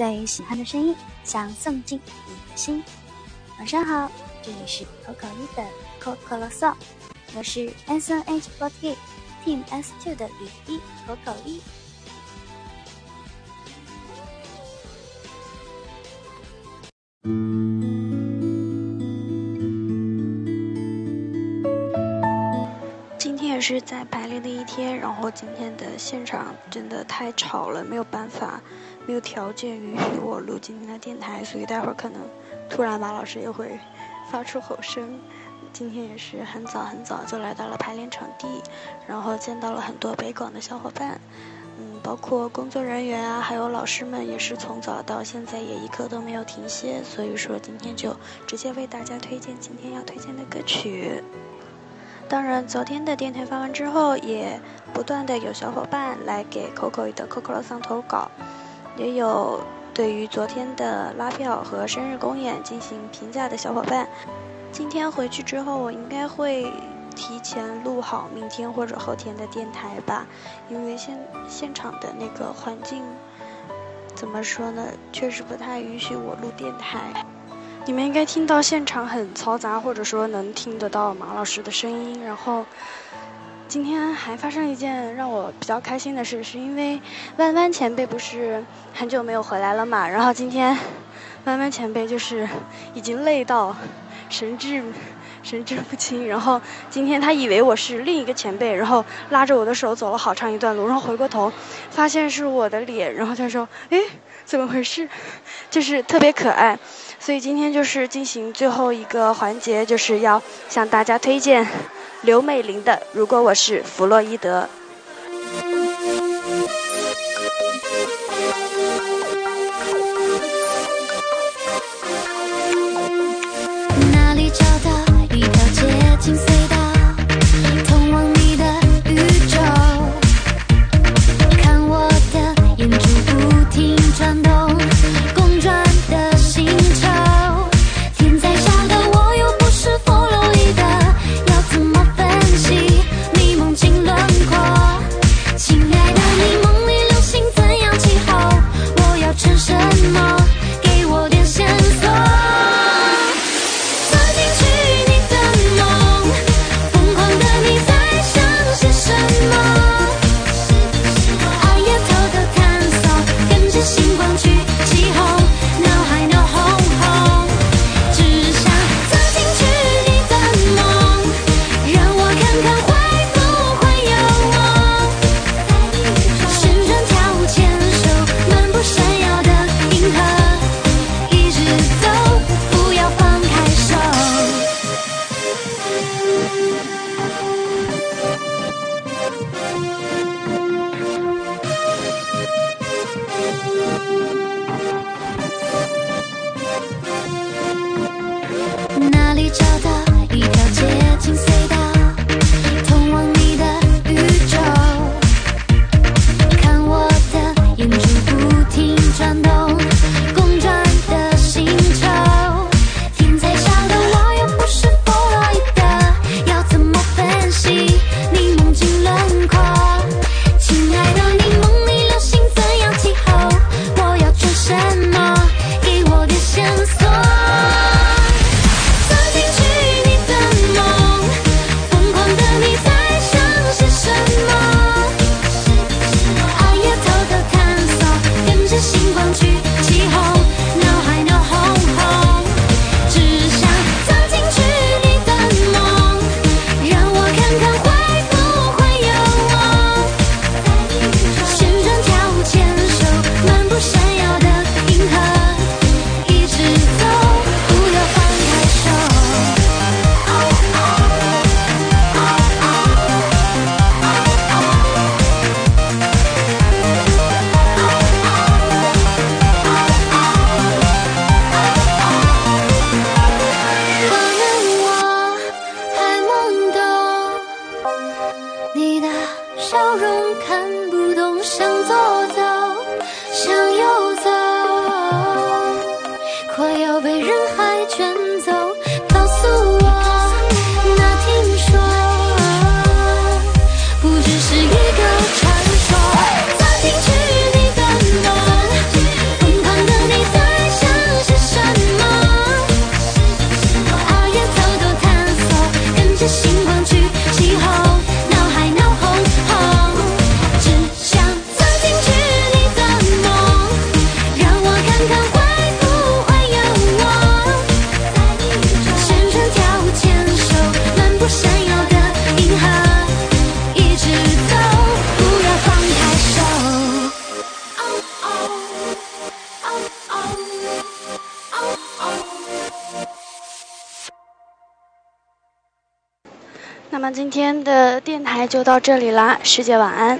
最喜欢的声音，想送进你的心。晚上好，这里是可口一的可口啰嗦，我是 S N H Forty Team S Two 的吕一可口一。今天也是在排练的一天，然后今天的现场真的太吵了，没有办法，没有条件允许我录今天的电台，所以待会儿可能突然马老师又会发出吼声。今天也是很早很早就来到了排练场地，然后见到了很多北广的小伙伴，嗯，包括工作人员啊，还有老师们，也是从早到现在也一刻都没有停歇。所以说今天就直接为大家推荐今天要推荐的歌曲。当然，昨天的电台发完之后，也不断的有小伙伴来给 Coco 的 Coco 桑投稿，也有对于昨天的拉票和生日公演进行评价的小伙伴。今天回去之后，我应该会提前录好明天或者后天的电台吧，因为现现场的那个环境，怎么说呢，确实不太允许我录电台。你们应该听到现场很嘈杂，或者说能听得到马老师的声音。然后今天还发生一件让我比较开心的事，是因为弯弯前辈不是很久没有回来了嘛？然后今天弯弯前辈就是已经累到神志神志不清。然后今天他以为我是另一个前辈，然后拉着我的手走了好长一段路，然后回过头发现是我的脸，然后他说：“哎，怎么回事？”就是特别可爱。所以今天就是进行最后一个环节，就是要向大家推荐刘美玲的《如果我是弗洛伊德》。找到笑容那么今天的电台就到这里啦，师姐晚安。